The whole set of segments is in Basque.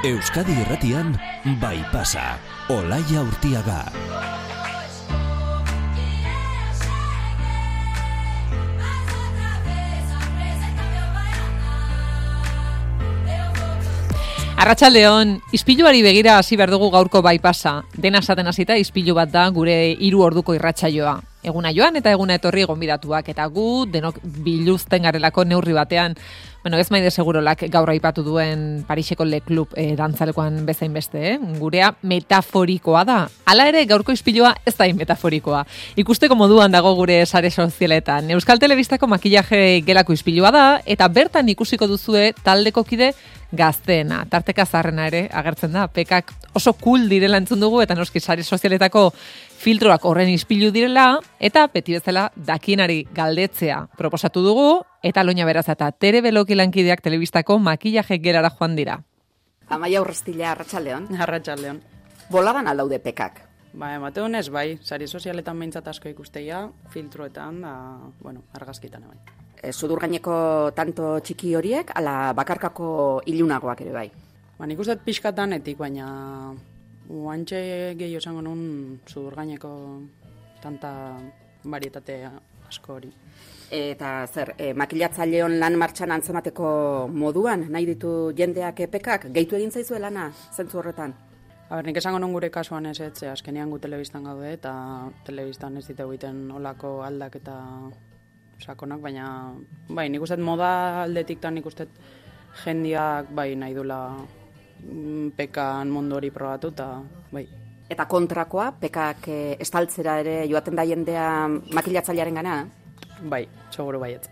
Euskadi Irratian bai pasa. Olaia Urtiaga. Arratxaldeon, ispiluari begira hasi behar dugu gaurko bai pasa. Dena esaten hasita ispilu bat da gure hiru orduko irratsaioa. Eguna joan eta eguna etorri gonbidatuak eta gu denok biluzten garelako neurri batean. Bueno, ez maide segurolak gaur aipatu duen Pariseko Le Club e, dantzalekoan bezain beste, eh? gurea metaforikoa da. Hala ere gaurko ispilua ez da metaforikoa. Ikusteko moduan dago gure sare sozialetan. Euskal Telebistako makillaje gelako ispilua da eta bertan ikusiko duzue taldeko kide gazteena. Tarteka zarrena ere agertzen da. Pekak oso cool direla entzun dugu eta noski sare sozialetako filtroak horren ispilu direla eta beti bezala dakienari galdetzea proposatu dugu eta loina beraz eta tere beloki lankideak telebistako makillaje gerara joan dira. Amaia urrestila arratsaldeon. Arratxaldeon. Bolagan aldaude pekak. Ba, emate honez, bai, sari sozialetan behintzat asko ikusteia, filtroetan, da, bueno, argazkitan, bai. E, sudur gaineko tanto txiki horiek, ala bakarkako ilunagoak ere bai. Ba, nik uste pixkatanetik, baina uantxe gehi osango nun sudur gaineko tanta varietate asko hori. Eta zer, e, makillatzaileon lan martxan antzemateko moduan, nahi ditu jendeak epekak, gehitu egin zaizu lana, zentzu horretan? A ber, nik esango nun gure kasuan ez etxe, azkenean gu telebistan gaude, eta telebistan ez ditu egiten olako aldak eta sakonak, baina, bai, nik uste moda aldetik eta nik uste jendiak, bai, nahi dula pekan mundu hori probatu, eta, bai, Eta kontrakoa, pekak e, estaltzera ere joaten da jendea makillatzailearen gana? Bai, seguro baiet.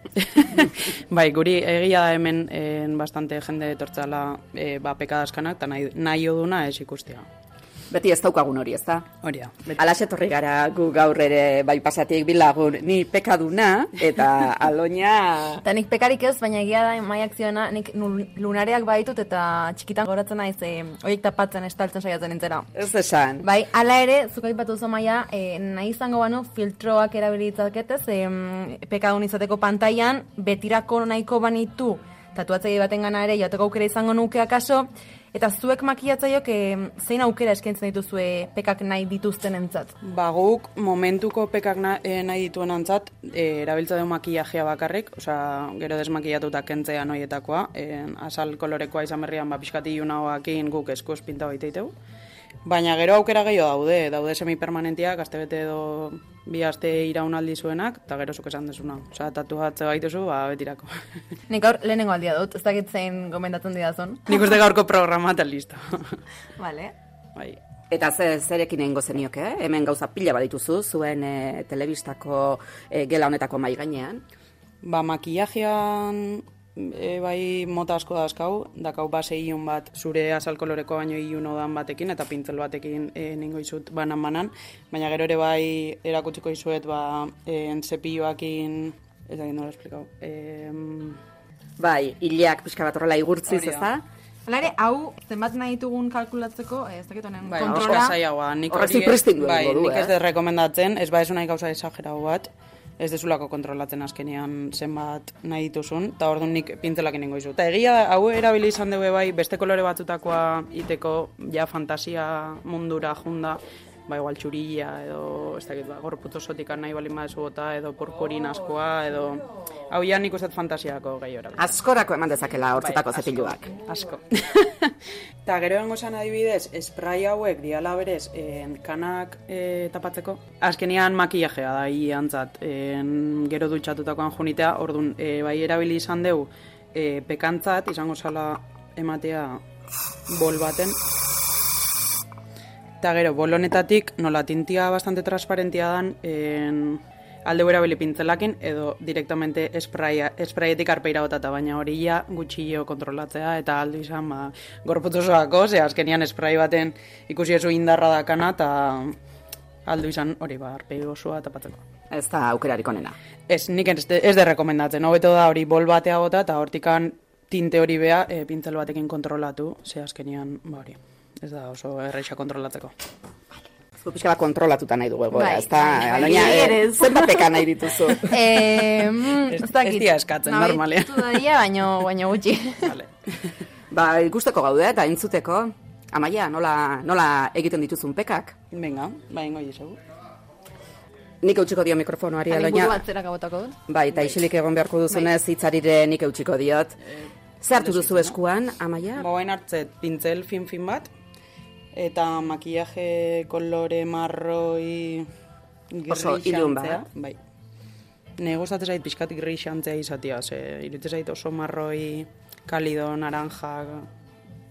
bai, guri egia da hemen en, bastante jende etortzala e, ba, pekadazkanak, eta nahi, nahi oduna ez ikustia. Beti ez daukagun hori, ez da? Hori da. Alaxe torri gara gu gaur ere bai pasatik bilagun ni pekaduna eta aloina... Eta nik pekarik ez, baina egia da maiak zioena, nik lunareak baitut eta txikitan goratzen naiz e, horiek tapatzen estaltzen saiatzen nintzera. Ez esan. Bai, hala ere, zuk aipatu zo maia, e, nahi izango banu filtroak erabilitzaketez, e, pekadun izateko pantailan, betirako nahiko banitu, tatuatzaile baten gana ere, jateko aukera izango nuke akaso, eta zuek makillatzaileok e, zein aukera eskaintzen dituzue pekak nahi dituzten entzat. Ba, guk momentuko pekak na, e, nahi dituen antzat, e, erabiltza du makillajea bakarrik, osea, gero desmakillatuta kentzea noietakoa, e, asal kolorekoa izan berrian, ba, pixkati iunagoakin guk esku espinta baiteiteu. Baina gero aukera gehiago daude, daude semipermanentiak, aste bete edo bi aste iraunaldi zuenak, eta gero zuk esan desuna. Osea, tatuatze baituzu, ba, betirako. Nik gaur lehenengo aldia dut, ez dakit zein gomendatzen didazun. Nik uste gaurko programa eta listo. Vale. bai. Eta ze, zerekin egingo zenioke, eh? hemen gauza pila badituzu, zuen e, telebistako e, gela honetako mai gainean. Ba, makillajean e, bai mota asko dazkau, dakau base ilun bat zure azal koloreko baino ilun odan batekin eta pintzel batekin e, ningo izut banan banan, baina gero ere bai erakutsiko izuet ba en zepilloakin ez da nola esplikau. E, Bai, hileak pixka bat horrela igurtziz, ez da. Hala ere, hau zenbat nahi ditugun kalkulatzeko, eh, ez dakit honen bai, kontrola. oso zailagoa. Nik Horrek hori- zipristindu bai, nik ez eh? dut rekomendatzen, ez ba ez nahi gauza exagerau bat, ez dezulako kontrolatzen azkenean zenbat nahi dituzun, eta orduan nik pintzelak inengo izu. Eta egia hau erabili izan dugu bai, beste kolore batzutakoa iteko, ja fantasia mundura junda, ba igual txurilla edo, ez dakit, ba, gorputz osotik nahi balin badezu bota, edo purpurin askoa, edo, hau ja nik uste fantasiako gehi erabiltzen. Askorako eman dezakela hortzetako Bai, zepiluak. Asko. Eta gero dengo esan adibidez, spray hauek diala berez en, kanak e, tapatzeko. Azkenean makillajea da hi antzat, en, gero dutxatutakoan junitea, orduan e, bai erabili izan deu e, pekantzat, izango zala ematea bol baten. Eta gero, bol honetatik, nola tintia bastante transparentia dan, en, alde erabili pintzelakin, edo direktamente espraia, espraietik arpeira botata, baina hori ja gutxillo kontrolatzea, eta aldu izan, ba, gorputz osoako, ze azkenian esprai baten ikusi ezu indarra dakana, eta aldu izan hori, ba, arpei osoa tapatzeko. Ez da aukerarik onena. Ez, nik ez, de- ez de rekomendatzen, hobeto da hori bol batea bota, eta hortikan tinte hori bea, e, pintzel batekin kontrolatu, ze azkenian, ba hori, ez da oso erreixa kontrolatzeko. Zu pixka bat kontrolatuta nahi dugu egoera, Bai, ez da, bai, bai, aloina, bai, eh, zenbat peka nahi dituzu. Eh, mm, Ez- ez dira eskatzen, Nabaitu normalean. daria, baino, baino gutxi. Vale. ba, ikusteko gaude eta entzuteko, amaia, nola, nola egiten dituzun pekak? Venga, ba, ingo dizugu. Nik eutxiko dio mikrofonoari, Hani aloina. buru atzera botako dut. Bai, eta isilik egon beharko duzunez, hitzarire nik eutxiko diot. Zer hartu duzu eskuan, amaia? Bain hartzet, pintzel fin-fin bat, eta makillaje kolore marroi Oso ilun bat. Bai. Ne gustatzen zait pixkat grixantzea izatea, ze iruditzen zait oso marroi, kalido, naranja,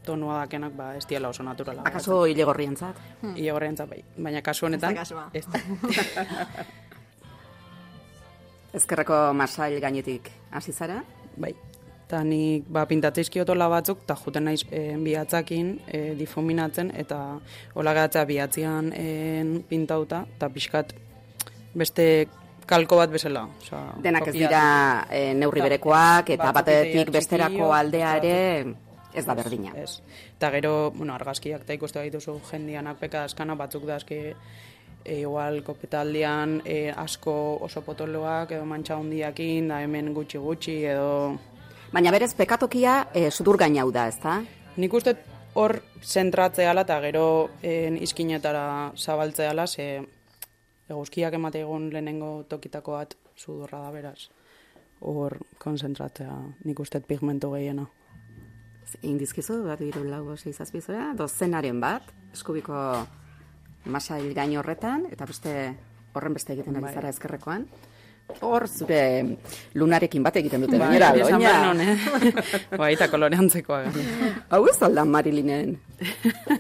tonua dakenak, ba, ez diela oso naturala. Akaso hile gorrientzat? Ile gorrientza bai, baina kasu honetan... Ez da kasua. Ez da. Ezkerreko masail gainetik hasi zara? Bai. Eta nik ba, pintatzeizkiotola batzuk, eta juten naiz e, bihatzakin e, difuminatzen, eta hola gatzea bihatzean e, pintauta, eta pixkat beste kalko bat bezala. Osa, Denak ez dira eh, neurri berekoak, eta batetik besterako aldea ere ez da berdina. Ez. Eta gero, bueno, argazkiak eta ikuste gaituzu jendianak peka askana batzuk da eski e, igual kopetaldian e, asko oso potoloak edo mantxa hundiakin, da hemen gutxi gutxi edo Baina berez, pekatokia eh, sudur gainau da, ezta? Nik uste hor zentratzeala eta gero en, izkinetara zabaltzeala, ze eguzkiak emate egun lehenengo tokitako bat sudurra da beraz. Hor konzentratzea nik uste pigmentu gehiena. Indizkizu, bat, biru, lau, sei, zazpi, zora, dozenaren bat, eskubiko masail gain horretan, eta beste horren beste egiten ari Bai. zara ezkerrekoan. Hor, zure lunarekin bat egiten dute, Bai, gainera, nuen, eh? bai, eta koloreantzekoa. Hau ez alda Marilinen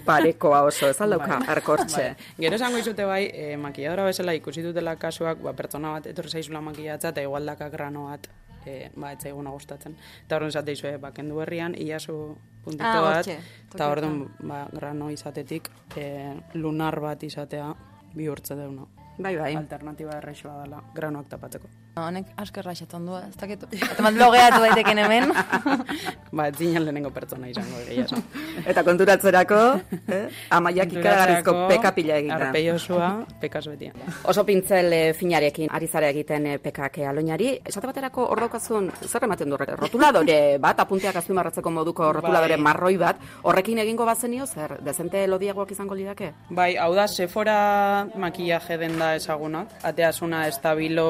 parekoa oso, ez aldauka, arkortxe. Bai. Gero esango izute bai, e, makilladora bezala ikusi dutela kasuak, ba, pertsona bat etorri zaizula makillatza eta igual daka grano bat, e, ba, ez zaiguna gustatzen. Eta horren esate izue, ba, kendu herrian, iazu puntito Ah, bat, eta orduan, ba, grano izatetik, e, lunar bat izatea bihurtze deuna. Bai, bai. Alternatiba errexoa dela, granoak tapatzeko. Honek asko erraixatzen du, ez dakit. Eta bat blogeatu daiteken hemen. ba, ez zinen lehenengo pertsona izango egia esan. Eta konturatzerako, eh? amaiak ikaragarrizko Konturatzerako, pekapila egiten. Arpeiosua, pekas beti. Oso pintzel eh, finarekin ari zara egiten eh, pekak eh, aloinari. Esate baterako hor daukazun, zer ematen du? Rotuladore bat, apunteak azpimarratzeko moduko rotuladore Bai. marroi bat, horrekin egingo bazenio, zer, dezente lodiagoak izango lidake? Bai, hau da, Sephora makillaje denda ezagunak. Ateasuna estabilo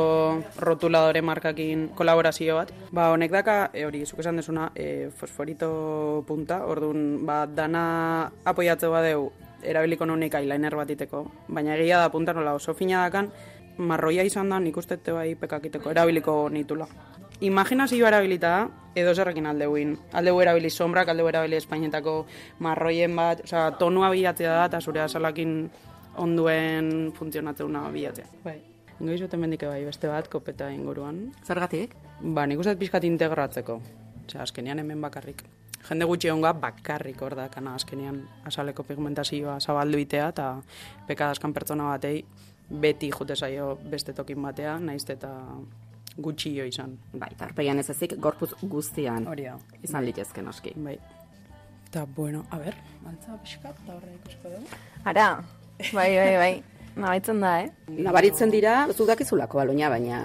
rotuladore markakin kolaborazio bat. Ba, honek daka, e, hori, zuk esan desuna, e, fosforito punta, orduan, ba, dana apoiatze badeu, erabiliko nunik eyeliner bat iteko. Baina egia da punta nola oso fina dakan, marroia izan da, nik uste te bai pekakiteko, erabiliko nitula. Imaginazioa erabilita da, edo zerrekin aldeuin. Aldeu erabili sombrak, aldeu erabili espainetako marroien bat, osea, tonua bilatzea da, eta zure azalakin onduen funtzionatzeuna bilatzea. Bai. Ingo izut hemendik bai beste bat, kopeta inguruan. Zergatik? Ba, nik uste dut pixkat integratzeko. Osea, azkenean hemen bakarrik. Jende gutxi onga bakarrik hor dakana azkenean azaleko pigmentazioa zabaldu itea, eta pekadaskan pertsona batei beti jute zaio beste tokin batea, naiz eta gutxio izan. Bai, eta arpeian ez ezik, gorputz guztian Hori da. izan litezke noski. Bai. Eta, bueno, a ber, altza pixkat, eta horre ikusiko dugu. Ara, bai, bai, bai. Nabaitzen da, eh? Nabaritzen dira, zu dakizulako aloina, baina...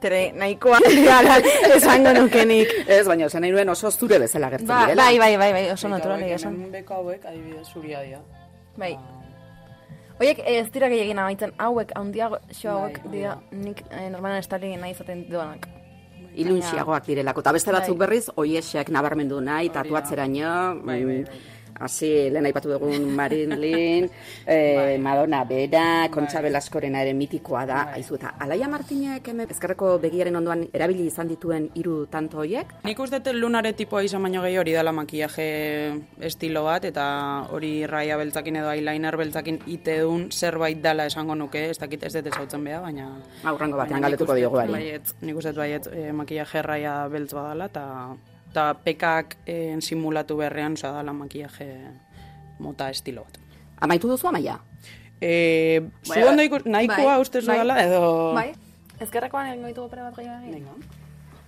Tere, nahikoa gara, esango nukenik. Ez, baina esan nahi nuen oso zure bezala gertzen Ba, direla. bai, bai, bai, bai, oso natural esan. Beko hauek, adibidez, zuria dira. Bai. Oiek, eh, ez dira gehiagin amaitzen, hauek, handiago, xo hauek, Bai, dira, nik eh, normalan estali nahi izaten duanak. Ilunxiagoak direlako. Eta beste batzuk Bai. berriz, oiesek nabarmendu nahi, tatuatzeraino, Bai, bai, bai. Hasi lehen aipatu dugun Marilyn, eh, Madonna Bera, Kontxa Velaskorena ere mitikoa da, aizu eta Alaia Martinek hemen ezkerreko begiaren ondoan erabili izan dituen hiru tanto hoiek, Nik uste dut lunare tipoa izan baino gehi hori dela makillaje estilo bat, eta hori raia beltzakin edo eyeliner beltzakin iteun zerbait dela esango nuke, ez dakit ez dut ezautzen beha, baina... aurrengo batean baina nik galdetuko diogu dut ari. Baiet, nik uste dut baiet e, makillaje raia beltz badala, eta eta pekak e, simulatu beharrean, oza, dala makillaje mota estilo bat. Amaitu duzu amaia? E, zu ondo ikus, nahikoa bai, uste zu bai. dela, edo... Bai, ezkerrekoan egingo ditugu pare bat gehiago. Venga.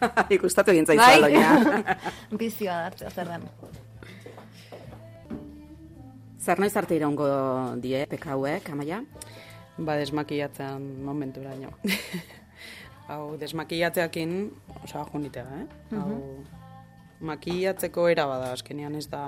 Ikustatu egin zaizu Bai. aloia. Bizioa da, hartzea zer den. Zer noiz arte iraungo die pekauek, amaia? Ba, desmakillatzean momenturaino. Hau, desmakillatzeakin, osa, junitega, eh? Hau, makillatzeko era bada, azkenean ez da...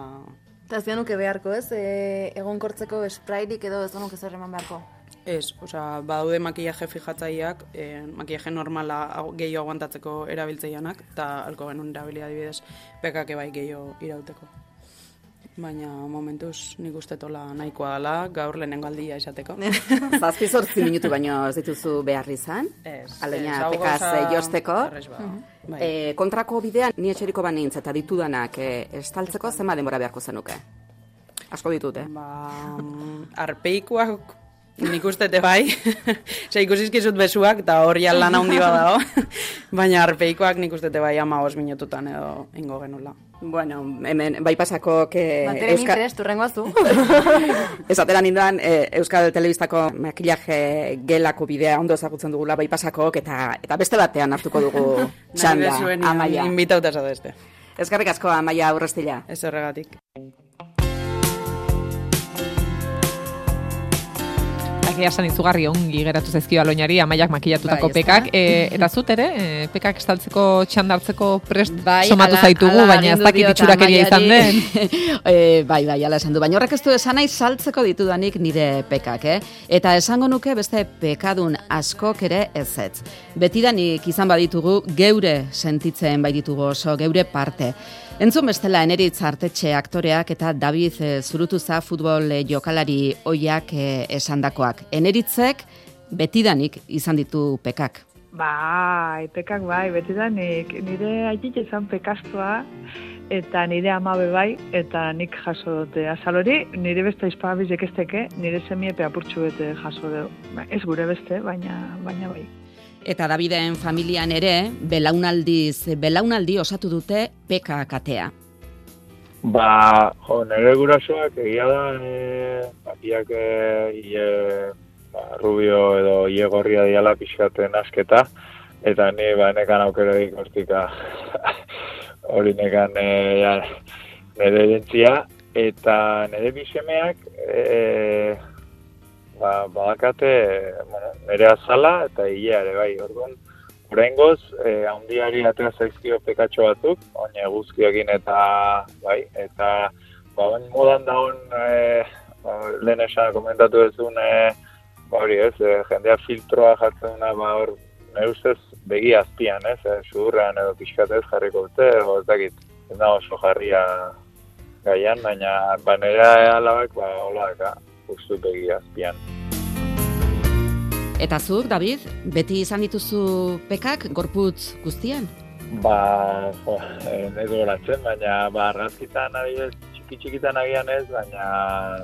Eta ez nuke beharko, ez? E, egonkortzeko sprayrik edo ez nuke zer eman beharko. Ez, osea, badaude makillaje fijatzaileak, e, makillaje normala gehiago aguantatzeko erabiltzeianak, eta alko genuen erabilia adibidez, pekake bai gehiago irauteko. Baina momentuz nik uste tola nahikoa dela, gaur lehenengo aldia izateko. Zazpi zortzi minutu baino ez dituzu behar izan. Hau pekaz gauza eh, josteko. Bai. E, kontrako bidean, ni etxeriko banintz eta ditudanak e, estaltzeko zema denbora beharko zenuke? Asko ditut, eh? Ba, mm, arpeikoak nik uste te bai, Ose, ikusizkizut besuak, eta hori lan handi badao, baina arpeikoak nik uste te bai ama os minututan edo ingo genula. Bueno, hemen, bai pasako, que Batere Euska... interez, turrengoa zu. Esatera ninduan, e, Euskal Telebistako makillaje gelako bidea ondo ezagutzen dugula bai pasakok, eta, eta beste batean hartuko dugu txanda, Nahi bezuen amaia. invitauta zadeste. Eskerrik asko, amaia aurrestila. Ez horregatik. Egia esan izugarri ongi geratu zaizkio aloinari amaiak makillatutako Bai, pekak. E, eta zut ere, e, pekak estaltzeko txandartzeko prest Bai, somatu ala- zaitugu, ala baina ez dakit itxurakeria izan den. E, bai, bai, ala esan du. Baina horrek ez du esan nahi saltzeko ditudanik nire pekak, eh? Eta esango nuke beste pekadun askok ere ezetz. Betidanik izan baditugu geure sentitzen bai ditugu oso, geure parte. Entzun bestela eneritz artetxe aktoreak eta David e, Zurutuza futbol eh, jokalari oiak e, esandakoak. Eneritzek betidanik izan ditu pekak. Bai, pekak bai, betidanik. Nire aitit izan pekastua, eta nire amabe bai, eta nik jaso dute azal hori, nire beste izpagabizek ez teke, nire semiepe apurtxu bete jaso du. Ba, ez gure beste, baina, baina bai. Eta Daviden familian ere, belaunaldiz, belaunaldi osatu dute peka katea. Ba, jo, nire gurasoak egia da, e, bakiak e, ie, ba, rubio edo ie gorria diala pixkaten asketa, eta ni ba, nekan aukera ikostika hori nekan e, ja, nire erentzia, eta nire bisemeak e, ba, badakate bueno, nire azala eta hilea ere bai, orduan, Oraingoz, eh, handiari atera zaizkio pekatxo batzuk, oin eguzkiakin eta, bai, eta, ba, oin modan daun, eh, ba, lehen esan komentatu duzun, eh, ba, hori ez, eh, jendea filtroa jartzen duna, ba, hor, nire ustez, begi azpian, ez, eh, sudurrean edo pixkatez jarriko dute, edo ez dakit, ez da oso jarria gaian, baina, ba, nire alabak, ba, hola, eka, justu begi azpian. Eta zuk, David, beti izan dituzu pekak gorputz guztian? Ba, jo, eh, ez goratzen, baina ba, argazkitan adibidez, txiki txikitan agian ez, baina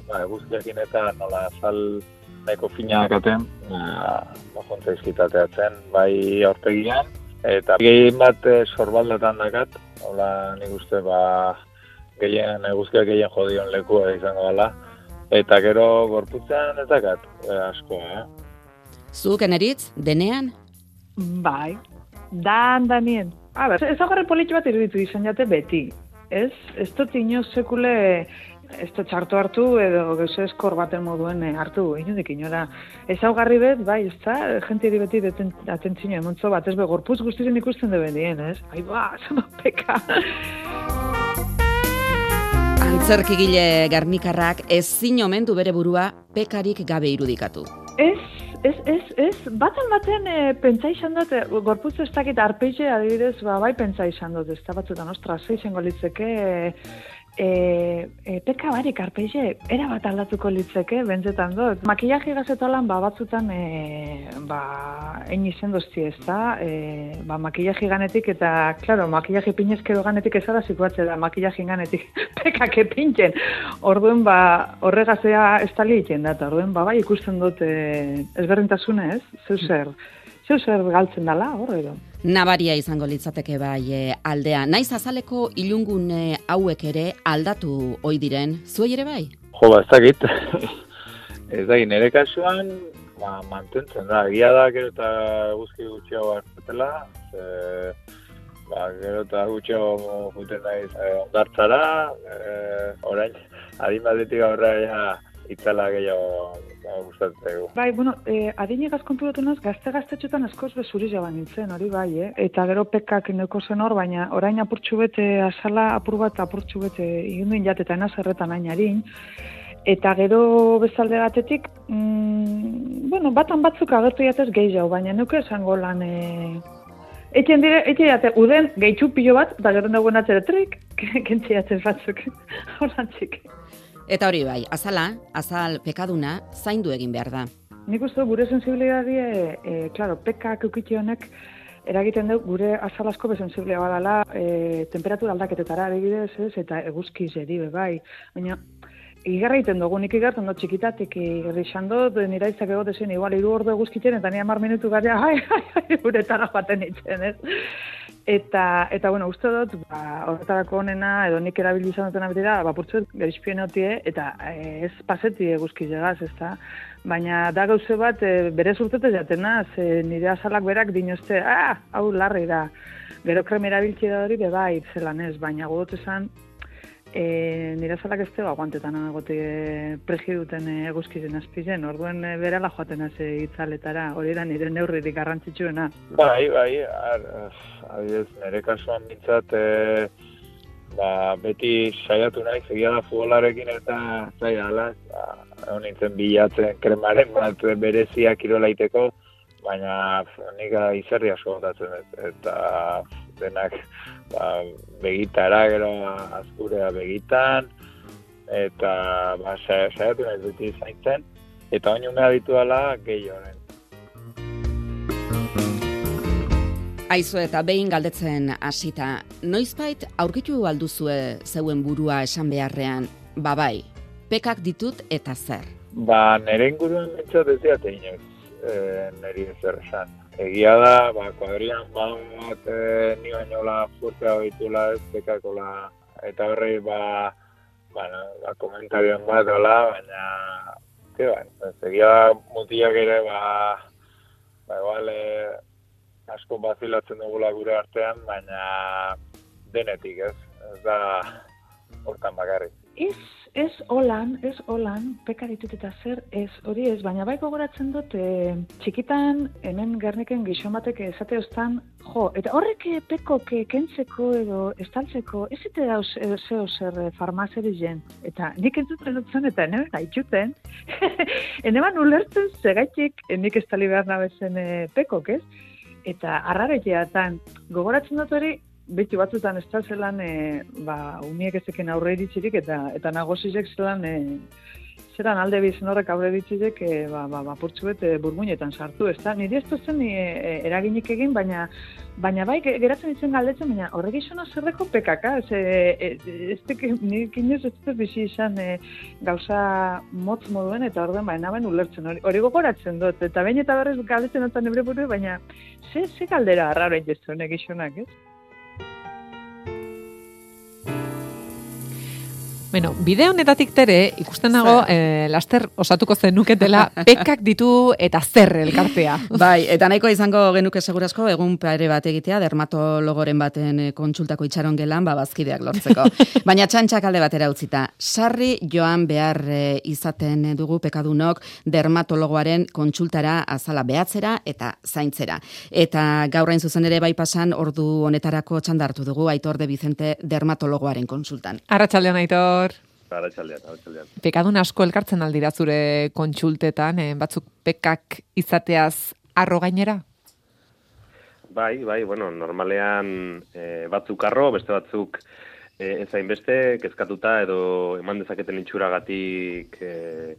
ba, guztiakin eta nola sal nahiko fina dakaten, ba, ba, jontzaizkitateatzen, bai aurpegian, eta gehien bat eh, sorbaldetan dakat, hola nik uste ba, gehien, eguzkiak gehien jodion lekua izango dela, eta gero gorputzean ez dakat, eh, asko, eh? Zuk, eneritz, denean? Bai, dan danien. A ber, ezagarri politxo bat iruditu izan jate beti. Ez? Ez dut inoz sekule ez dut txartu hartu edo gauze eskor baten moduen eh, hartu, inundik inora. Ezaugarri bet, bai, ez da, jentiari beti deten, atentzino emontzo bat, ez be, gorpuz guztizen ikusten duen dien, ez? Ai, ba, zama peka. Antzerkigile garnikarrak ezin omen du bere burua pekarik gabe irudikatu. Ez, ez, ez, ez, baten baten e, pentsa izan dut, e, gorputz ez dakit arpeize adibidez, ba, bai pentsa izan dut, ez da batzutan, ostra, ze izango litzeke, e, e, e, peka barik arpeize, era bat aldatuko litzeke, bentzetan dut. Makillaje gazetolan, ba, batzutan, e, ba, egin izen dozti ez da, e, ba, makillaje ganetik, eta, klaro, makillaje pinezkero ganetik ez da zikuatze da, makillaje ganetik pekak epintzen. Orduen, ba, horregazea ez tali egiten da, orduen, ba, bai, ikusten dut e, ezberdintasune ez, zeu zer, zeu zer galtzen dala, hor edo. Nabaria izango litzateke bai e, aldea. Naiz azaleko ilungune hauek ere aldatu ohi diren, zuei ere bai? Jo, ba, ez dakit. ez dakit, nire kasuan, ba, mantentzen da. Egia da, gero eta guzki gutxiago hartzetela, ze, ba, gero eta gutxiago juten naiz e, ondartzara, e, orain, adin batetik aurra ja, itzala gehiago gustatzen Bai, bueno, eh, adinegaz konturatu naz, gazte-gaztetxetan askoz bezuri jaban nintzen, hori bai, eh? Eta gero pekak neuko zen hor, baina orain apurtxu bete, asala apur bat apurtxu bete, igunduin jateta enaz erretan ainarin. Eta gero bezalde batetik, mm, bueno, batan batzuk agertu jatez gehi jau, baina nuke esango lan... E... Etxen dire, etxe jate, uden gehitxu pilo bat, eta gero nagoen atzere trik, kentzi jatez batzuk, horan txik. Eta hori bai, azala, azal pekaduna, zaindu egin behar da. Nik uste dut gure sensibilidadie, e, claro, pekak eukitxe honek, eragiten du gure azal asko besensiblea badala e, temperatura aldaketetara adibidez, ez, eta eguzki zeri bai. Baina Igarra egiten dugu, nik igartzen dut txikitatik igarri izan dut, nira izak egote zen, igual, iru ordu eguzkitzen, eta nire mar minutu gara, hai, hai, hai, uretara joaten itzen, ez? Eta, eta bueno, uste dut, ba, horretarako honena, edo nik erabili izan duten abitera, ba, purtsuet, gerizpien hotie, eta eh, ez paseti eguzki zegaz, ez da? Baina da gauze bat, e, bere zurtete jatena, ze nire azalak berak dinozte, ah, hau larri da. Gero krem erabiltzi da hori, bai, zelan ez, baina godot esan, E, nire zalak ez teba guantetan agote pregi duten eguzkizen azpizen, orduen e, berala joaten haze itzaletara, hori da nire neurririk garrantzitsuena. Bai, bai, ar, adidez, nire kasuan mintzat, e, ba, beti saiatu nahi, segia da futbolarekin eta zai ala, ba, nintzen bilatzen kremaren bat berezia kirolaiteko, baina nik izerri asko dut, eta denak ba, begitara, gero azkurea begitan, eta ba, saiatu nahi dut izaintzen, eta oin umea ditu dela gehi honen. Aizu eta behin galdetzen hasita, noizbait aurkitu alduzue zeuen burua esan beharrean, babai, pekak ditut eta zer? Ba, nire inguruan mentzat ez diate inoiz, e, niri zer esan egia da, ba, kuadrian bat e, ni baino la fuertea ditula ez pekakola eta horrei ba bueno, ba komentarioan bat hola, baina ke ba, egia da mutilak ere ba ba igual e, asko bazilatzen dugula gure artean, baina denetik, ez? Ez da hortan bakarrik. Ez Ez holan, ez holan, peka ditut eta zer, ez hori ez, baina bai gogoratzen dut, e, txikitan hemen gerniken gizon batek esate ostan, jo, eta horrek pekok kentzeko edo estaltzeko, ez ite da zeo zer eh, farmazeri jen. Eta nik entzuten dutzen eta ene gaitxuten, ban ulertzen zegaitik nik estali behar nabezen e, pekok, ez? Eta arraretia gogoratzen dut hori, beti batzutan ez da zelan, e, ba, umiek ezeken aurre iritzirik, eta, eta nagozizek zelan, e, zelan alde bizin horrek aurre iritzirik, e, ba, ba, ba, bet, e, burmuinetan sartu, ez da? Niri ez zen e, eraginik egin, baina, baina bai, geratzen izen galdetzen, baina horrek izan zerreko pekaka, ez, e, ez teke, nik inoz ez dut bizi izan e, gauza motz moduen, eta orden baina baina ulertzen, hori, hori gogoratzen dut, eta baina eta berrez galdetzen dut nebre buru, baina ze, ze galdera honek isonak, ez? Bueno, bide honetatik tere, ikusten nago, eh, laster osatuko zenuketela, pekak ditu eta zer elkartea. Bai, eta nahiko izango genuke segurazko, egun pare bat egitea, dermatologoren baten eh, kontsultako itxaron gelan, ba, bazkideak lortzeko. Baina txantxak alde batera utzita. Sarri joan behar eh, izaten dugu pekadunok dermatologoaren kontsultara azala behatzera eta zaintzera. Eta gaurrain zuzen ere bai pasan, ordu honetarako txandartu dugu, aitor de Vicente dermatologoaren konsultan. Arratxaldean aitor. Arratxaldean, arratxaldean. Pekadun asko elkartzen aldira zure kontsultetan, eh, batzuk pekak izateaz arro gainera? Bai, bai, bueno, normalean eh, batzuk arro, beste batzuk eh, ezain beste, kezkatuta edo eman dezaketen itxuragatik eh,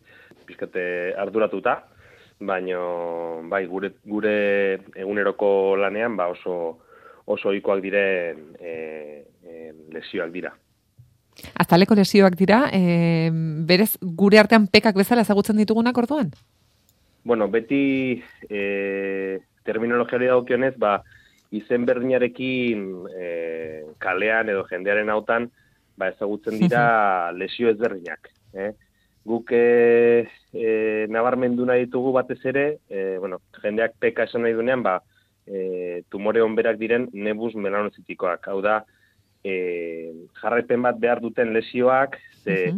pizkate arduratuta, baino bai, gure, gure eguneroko lanean ba oso oso ohikoak diren eh, eh, lesioak dira. Azaleko lesioak dira, e, berez gure artean pekak bezala ezagutzen ditugunak orduan? Bueno, beti e, terminologiari daukionez, ba, izen berdinarekin e, kalean edo jendearen hautan, ba, ezagutzen dira lesio ezberdinak. Eh? Guk e, e, nabarmendu nahi ditugu batez ere, e, bueno, jendeak peka esan nahi dunean, ba, e, tumore onberak diren nebus melanozitikoak. Hau da, e, jarraipen bat behar duten lesioak, ze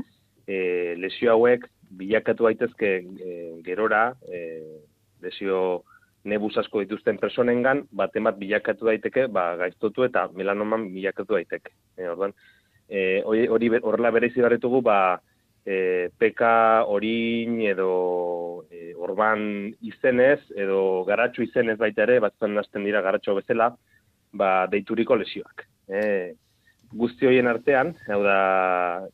e, lesio hauek bilakatu daitezke e, gerora, e, lesio nebus asko dituzten personengan, baten bat bilakatu daiteke, ba, gaiztotu eta melanoman bilakatu daiteke. E, orduan, e, hori horrela bereizi barretugu, ba, e, peka orin edo e, orban izenez, edo garatxo izenez baita ere, batzutan hasten dira garatxo bezala, ba, deituriko lesioak. E, guzti horien artean, hau da,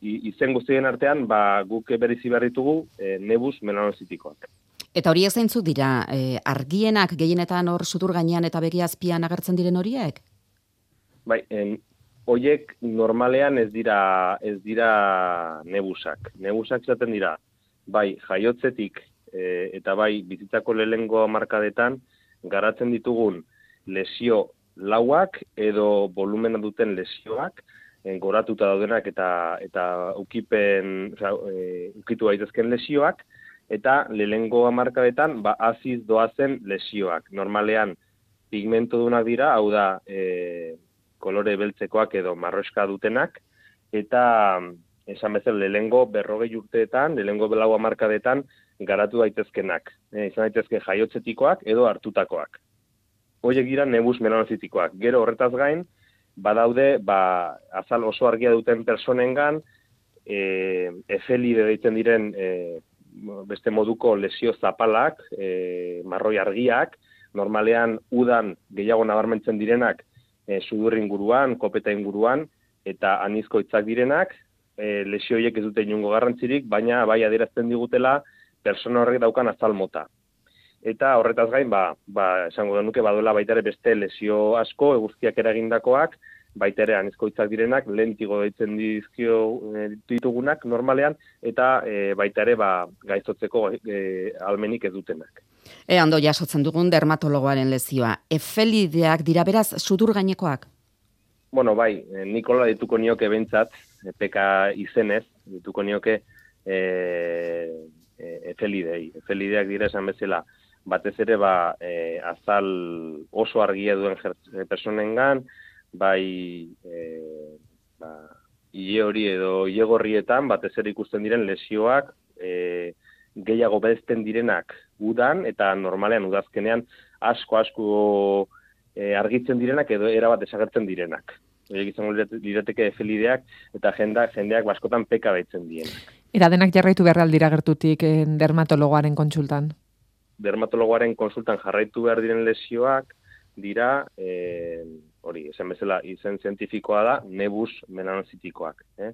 izen guzti horien artean, ba, guk bereizi behar ditugu e, nebus melanozitikoak. Eta horiek zeintzuk dira, e, argienak gehienetan hor sutur gainean eta begi azpian agertzen diren horiek? Bai, en, hoiek normalean ez dira ez dira nebusak. Nebusak izaten dira, bai, jaiotzetik e, eta bai, bizitzako lehengo markadetan garatzen ditugun lesio lauak edo volumena duten lesioak, en, goratuta daudenak eta eta ukipen, osea, e, ukitu daitezken lesioak, eta lehengo hamarkadetan ba aziz doazen lesioak. Normalean pigmentodunak dira, hau da, e, kolore beltzekoak edo marroska dutenak, eta esan bezala lehengo berrogei urteetan, lehengo belau hamarkadetan garatu daitezkenak. E, izan daitezke jaiotzetikoak edo hartutakoak. Hoiek dira nebus melanozitikoak. Gero horretaz gain, badaude, ba, azal oso argia duten personengan, e, efelide deitzen diren e, beste moduko lesio zapalak, e, marroi argiak, normalean udan gehiago nabarmentzen direnak e, sudur inguruan, kopeta inguruan, eta anizko hitzak direnak, e, lesio horiek ez dute inungo garrantzirik, baina bai adierazten digutela persona horrek daukan azal mota. Eta horretaz gain, ba, ba, esango genuke baduela baita ere beste lesio asko, eguzkiak eragindakoak, baita ere anizko hitzak direnak, lentigo deitzen dizkio e, ditugunak normalean, eta e, baita ere ba, gaizotzeko e, almenik ez dutenak. E, ando jasotzen dugun dermatologoaren lezioa. Efelideak dira beraz sudur gainekoak? Bueno, bai, eh, Nikola dituko nioke bentsat, eh, peka izenez, dituko nioke e, e, efelidei. Efelideak dira esan bezala, batez ere ba, e, azal oso argia duen jer- personengan, bai e, ba, ile hori edo ile gorrietan, batez ere ikusten diren lesioak, e, gehiago bezten direnak udan, eta normalean udazkenean asko-asko e, argitzen direnak edo erabat desagertzen direnak. Horiek izango lirat- lirateke efelideak eta jenda, jendeak baskotan peka deitzen dienak. Eta denak jarraitu behar aldira gertutik dermatologoaren kontsultan. Dermatologoaren konsultan jarraitu behar diren lesioak dira, e, hori, esan bezala, izen zientifikoa da, nebus melanozitikoak. Eh?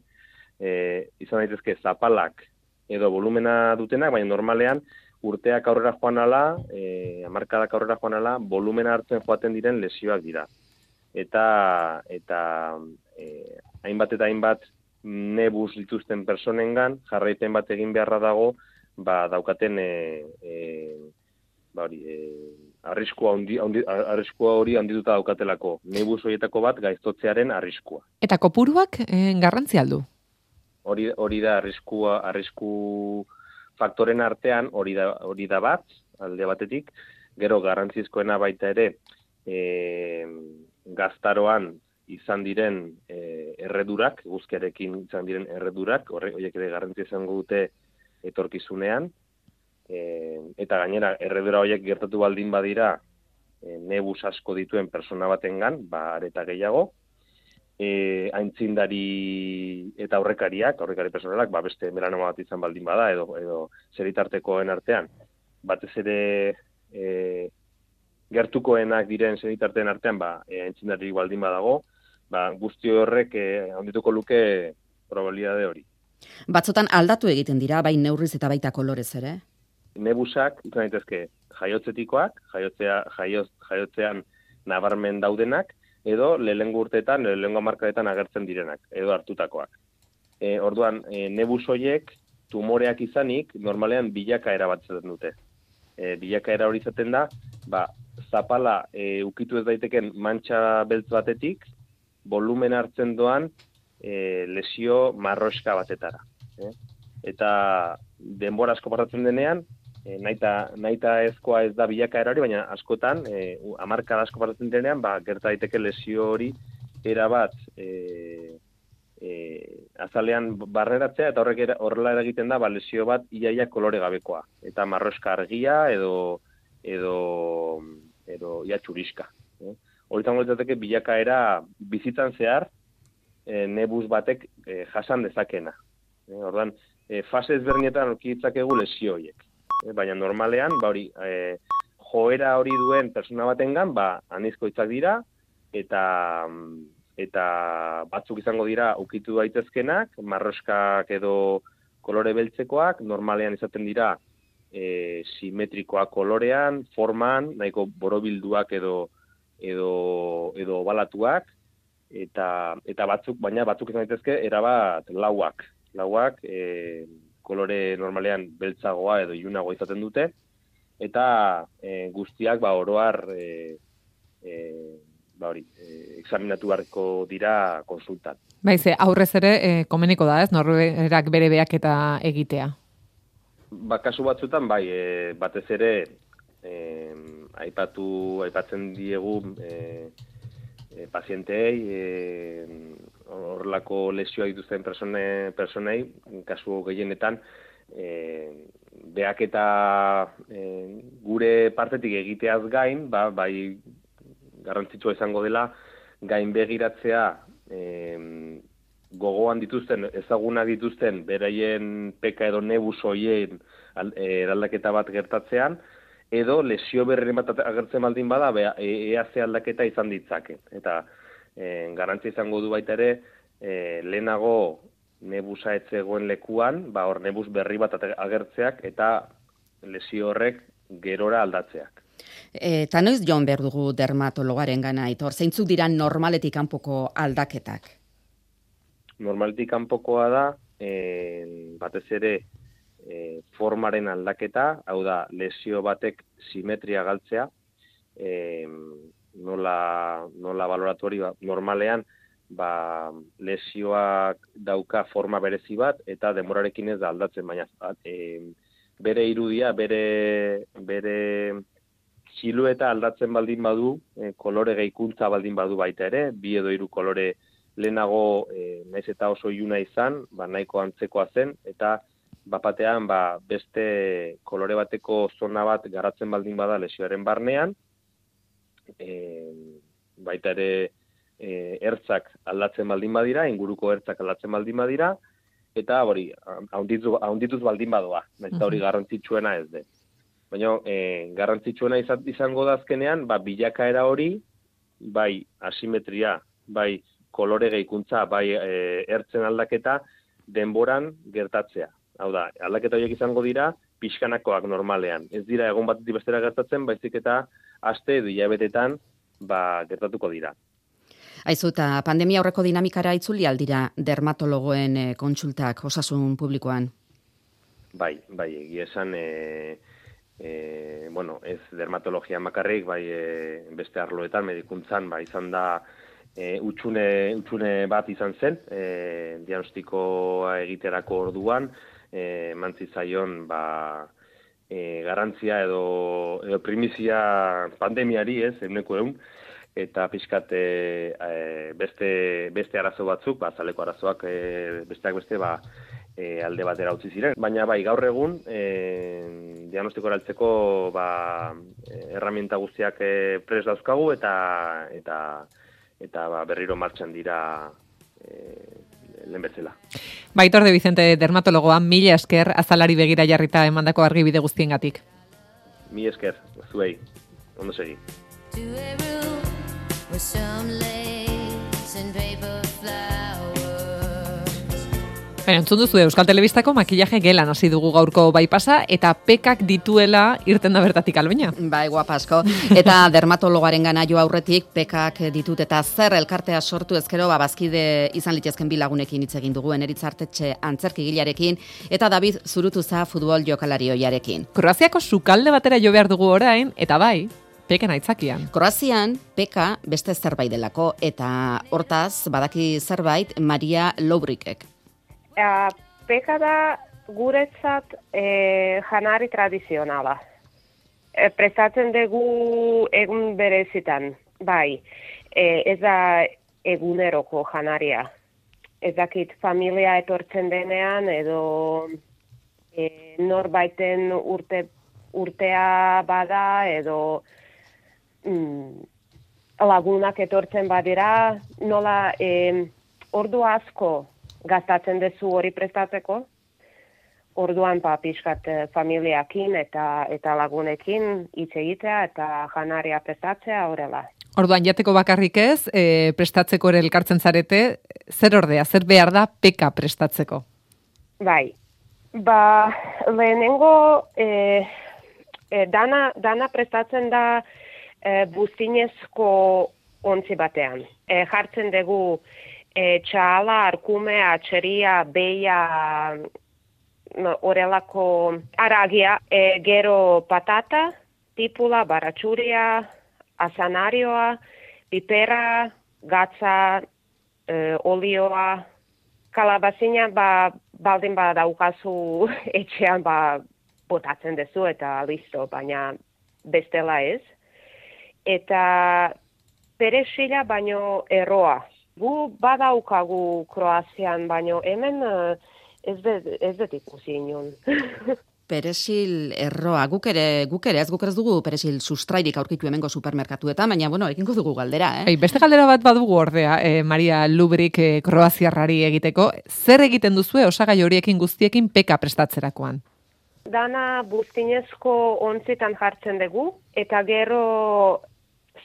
E, izan daitezke zapalak edo volumena dutenak, baina normalean urteak aurrera joan ala, e, amarkadak aurrera joan ala, volumena hartzen joaten diren lesioak dira. Eta, eta e, hainbat eta hainbat nebus dituzten personengan, jarraipen bat egin beharra dago, ba, daukaten e, e, ba, hori, e, arriskua, handi, handi, arriskua hori handituta daukatelako. Nebus horietako bat gaiztotzearen arriskua. Eta kopuruak eh, garrantzi aldu. Hori, hori da arriskua, arrisku faktoren artean hori da, hori da bat, alde batetik, gero garrantzizkoena baita ere, e, gaztaroan izan diren e, erredurak, guzkiarekin izan diren erredurak, horre, horiek ere garrantzi izango dute etorkizunean, e, eta gainera erredura horiek gertatu baldin badira e, nebus asko dituen persona batengan, ba areta gehiago, e, aintzindari eta aurrekariak, aurrekari personalak, ba beste melanoma bat izan baldin bada edo edo seritartekoen artean, batez ere e, gertukoenak diren seritarteen artean, ba e, aintzindari baldin badago, ba guzti horrek e, handituko luke probabilitate hori. Batzotan aldatu egiten dira, bai neurriz eta baita kolorez ere. Nebusak izan daitezke jaiotzetikoak, jaiotzea, jaioz, jaiotzean nabarmen daudenak, edo lehengo urteetan, lehengo markadetan agertzen direnak, edo hartutakoak. E, orduan, e, nebus horiek tumoreak izanik, normalean bilakaera bat izaten dute. E, bilakaera hori izaten da, ba, zapala e, ukitu ez daiteken mantxa beltz batetik, volumen hartzen doan e, lesio marroska batetara. Eh? Eta denbora asko pasatzen denean, e, naita, naita ezkoa ez da bilakaera hori, baina askotan, e, amarkada asko pasatzen denean, ba, gerta daiteke lesio hori erabat e, e, azalean barreratzea eta horrek horrela eragiten da ba, lesio bat iaia kolore gabekoa. Eta marroska argia edo edo edo ia txuriska. Eh? Horitan litzateke bilakaera bizitzan zehar e, nebus batek e, jasan dezakena. Eh? Ordan e, fase ezberdinetan aurki ditzakegu lesio horiek. Eh? Baina normalean, ba hori, e, joera hori duen persona batengan, ba anizko hitzak dira eta eta batzuk izango dira ukitu daitezkenak, marroskak edo kolore beltzekoak, normalean izaten dira e, simetrikoak kolorean, forman, nahiko borobilduak edo edo edo obalatuak eta eta batzuk baina batzuk izan daitezke erabat lauak. Lauak e, kolore normalean beltzagoa edo ilunagoa izaten dute eta e, guztiak ba oroar e, e, ba hori, e, examinatu beharko dira konsultan. Bai, ze aurrez ere e, komeniko da, ez? Norberak bere beaketa egitea. Ba, kasu batzutan, bai, e, batez ere, e, aipatu, aipatzen diegu e, e, pazientei, e, horrelako lesioa dituzten persone, personei, kasu gehienetan, e, beaketa e, gure partetik egiteaz gain, ba, bai, garrantzitsua izango dela, gain begiratzea e, gogoan dituzten, ezaguna dituzten, beraien peka edo nebus hoien eraldaketa bat gertatzean, edo lesio berri bat agertzen baldin bada, e, ea ze aldaketa izan ditzake. Eta e, garantzi izango du baita ere, e, lehenago nebusa etzegoen lekuan, ba hor nebus berri bat agertzeak eta lesio horrek gerora aldatzeak. Eta noiz joan behar dugu dermatologaren gana, itor, zeintzuk dira normaletik kanpoko aldaketak? Normaletik kanpokoa da, e, batez ere, e, formaren aldaketa, hau da, lesio batek simetria galtzea, e, nola, nola baloratu hori, ba, normalean, ba, lesioak dauka forma berezi bat, eta demorarekin ez da aldatzen, baina e, bere irudia, bere, bere silueta aldatzen baldin badu, e, kolore gehikuntza baldin badu baita ere, bi edo hiru kolore lehenago e, naiz eta oso iluna izan, ba, nahiko antzekoa zen, eta bapatean ba, beste kolore bateko zona bat garatzen baldin bada lesioaren barnean, e, baita ere e, ertzak aldatzen baldin badira, inguruko ertzak aldatzen baldin badira, eta hori, haundituz, haundituz baldin badoa, nahiz hori garrantzitsuena ez de. Baina e, garrantzitsuena izango da azkenean, ba, bilakaera hori, bai asimetria, bai kolore gehikuntza, bai e, ertzen aldaketa, denboran gertatzea. Hau da, aldaketa horiek izango dira, pixkanakoak normalean. Ez dira egon bat bestera gertatzen, baizik eta aste edo hilabetetan ba, gertatuko dira. Aizu, eta pandemia aurreko dinamikara itzuli aldira dermatologoen e, kontsultak osasun publikoan? Bai, bai, egia esan, e, e, bueno, ez dermatologia makarrik, bai e, beste arloetan, medikuntzan, bai, izan da, e, utxune, utxune bat izan zen, e, diagnostikoa egiterako orduan, e, mantzi zaion, ba, e, garantzia edo, edo primizia pandemiari, ez, eguneko egun, eta pixkat e, beste, beste arazo batzuk, ba, zaleko arazoak e, besteak beste, ba, e, alde batera utzi ziren. Baina bai, gaur egun, e, diagnostiko eraltzeko ba, erramienta guztiak e, pres dauzkagu eta eta eta ba, berriro martxan dira e, lehen bezala. Baitor de Vicente dermatologoa, mila esker azalari begira jarrita emandako argibide guztiengatik. Mi esker, zuei, ondo segi. with some lace and paper Baina, entzun duzu Euskal Telebistako makillaje gelan hasi dugu gaurko baipasa eta pekak dituela irten da bertatik albeina. Bai, guapasko. Eta dermatologaren gana jo aurretik pekak ditut eta zer elkartea sortu ezkero babazkide izan litezken bilagunekin hitz egin dugu eneritzartetxe antzerki gilarekin eta David Zurutuza futbol jokalari oiarekin. Kroaziako sukalde batera jo behar dugu orain eta bai, Peken aitzakian. Kroazian, peka beste zerbait delako, eta hortaz, badaki zerbait, Maria Loubrikek. Uh, peka da guretzat e, janari tradizionala. E, prestatzen dugu egun berezitan, bai. E, ez da eguneroko janaria. ez dakit familia etortzen denean edo e, norbaiten urte, urtea bada edo mm, lagunak etortzen badira, nola e, ordu asko gastatzen dezu hori prestatzeko, orduan pa pixkat eh, familiakin eta eta lagunekin hitz egitea eta janaria prestatzea horrela. Orduan jateko bakarrik ez, e, prestatzeko ere elkartzen zarete, zer ordea, zer behar da peka prestatzeko? Bai, ba, lehenengo e, e, dana, dana prestatzen da e, buztinezko ontzi batean. E, jartzen dugu e, txala, arkume, atxeria, beia, orelako aragia, e, gero patata, tipula, baratxuria, asanarioa, pipera, gatza, e, olioa, kalabazina, ba, baldin ba daukazu etxean ba botatzen dezu eta listo, baina bestela ez. Eta peresila baino erroa. Gu badaukagu Kroazian, baino hemen uh, ez dut ez dut ikusi inon. Peresil erroa, guk ere, guk ere, ez guk ez dugu peresil sustrairik aurkitu hemengo supermerkatuetan, baina, bueno, ekingo dugu galdera, eh? Ei, beste galdera bat badugu ordea, eh, Maria Lubrik eh, kroaziarrari egiteko. Zer egiten duzue osagai horiekin guztiekin peka prestatzerakoan? Dana buztinezko ontzitan jartzen dugu, eta gero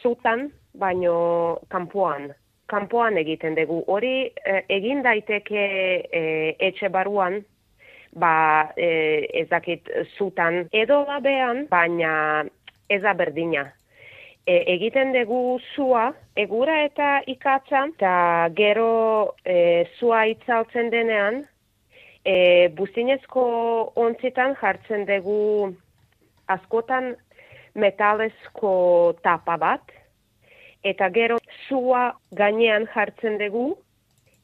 zutan, baino kanpoan. Kanpoan egiten dugu. Hori eh, egin daiteke eh, etxe baruan, ba e, ez dakit zutan edo labean, baina ez da berdina. E, egiten dugu zua, egura eta ikatza, eta gero e, zua itzaltzen denean, e, buzinezko ontzitan jartzen dugu askotan metalezko tapa bat, eta gero zua gainean jartzen dugu,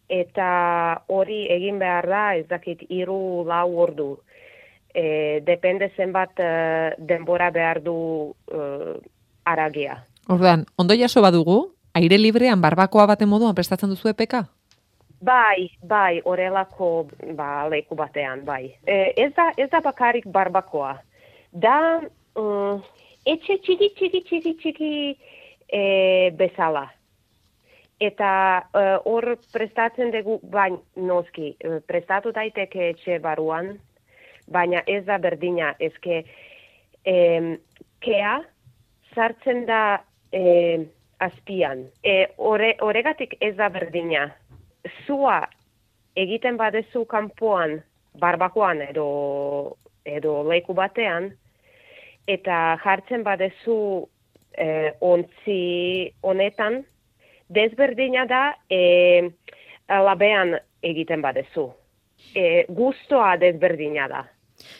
eta hori egin behar da, ez dakit, iru lau ordu. E, depende zenbat e, denbora behar du e, aragia. Orduan, ondo jaso badugu, aire librean barbakoa baten moduan prestatzen duzu epeka? Bai, bai, orelako ba, leku batean, bai. E, ez, da, ez da bakarik barbakoa. Da, um, etxe txiki, txiki, txiki, txiki e, bezala. Eta eh, hor prestatzen dugu, bain, noski, uh, prestatu daiteke etxe baruan, baina ez da berdina, ezke eh, kea sartzen da eh, azpian. E, ore, oregatik ez da berdina. Zua egiten badezu kanpoan, barbakoan edo, edo leku batean, eta jartzen badezu eh, ontzi honetan, desberdina da e, labean egiten badezu. E, gustoa desberdina da.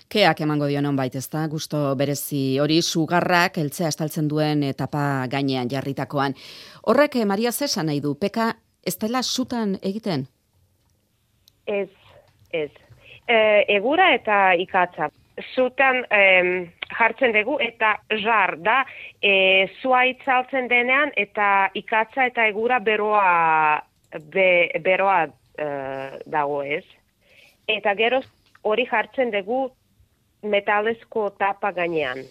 Keak emango dio non bait, ezta? Gusto berezi hori sugarrak eltzea estaltzen duen etapa gainean jarritakoan. Horrek eh, Maria Zesa nahi du, peka ez dela sutan egiten? Ez, ez. E, egura eta ikatza. Zutan jartzen dugu eta jar da e, zua itzaltzen denean eta ikatza eta egura beroa, be, beroa e, dago ez. Eta gero hori jartzen dugu metalezko tapa gainean.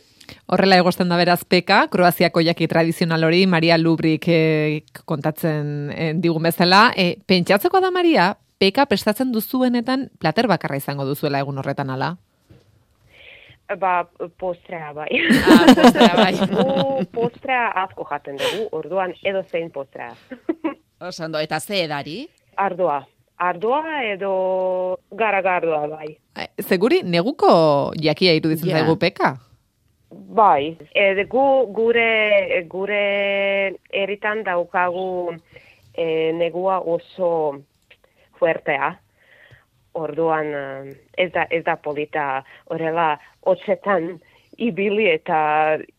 Horrela egosten da beraz peka, Kroaziako jaki tradizional hori, Maria Lubrik e, kontatzen e, digun bezala. E, pentsatzeko da Maria, peka prestatzen duzuenetan plater bakarra izango duzuela egun horretan ala? Ba, postrea bai. Ah, postrea bai. Postrea asko jaten dugu, orduan edo zein postrea. Osando, eta ze edari? Ardua. Ardua edo garagardoa bai. Seguri, neguko jakia iruditzen Ja. zaigu peka? Bai. E, gu, gure, gure eritan daukagu e, negua oso fuertea. Orduan eh, ez da, ez da polita horrela hotzetan ibili eta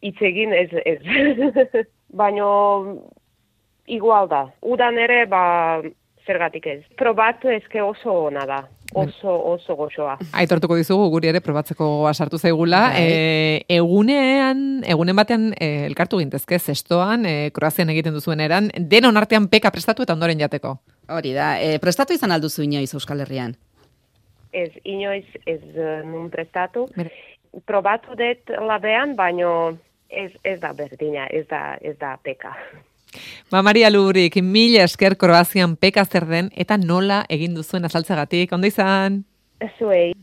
hitz egin ez ez. Baino igual da. Udan ere ba zergatik ez. Probatu eske oso ona da. Oso oso goxoa. Aitortuko dizugu guri ere probatzeko sartu zaigula. E, egunean, egunen batean e, elkartu gintezke zestoan, e, Kroazian egiten duzuen eran, denon artean peka prestatu eta ondoren jateko. Hori da, e, prestatu izan alduzu inoiz Euskal Herrian? Ez, inoiz ez uh, nun prestatu. Probatu dut labean, baino ez, ez da berdina, ez da, ez da peka. Ba, Maria Lurik, mila esker Kroazian peka zer den, eta nola egin duzuen azaltzagatik. Ondo izan? Zuei.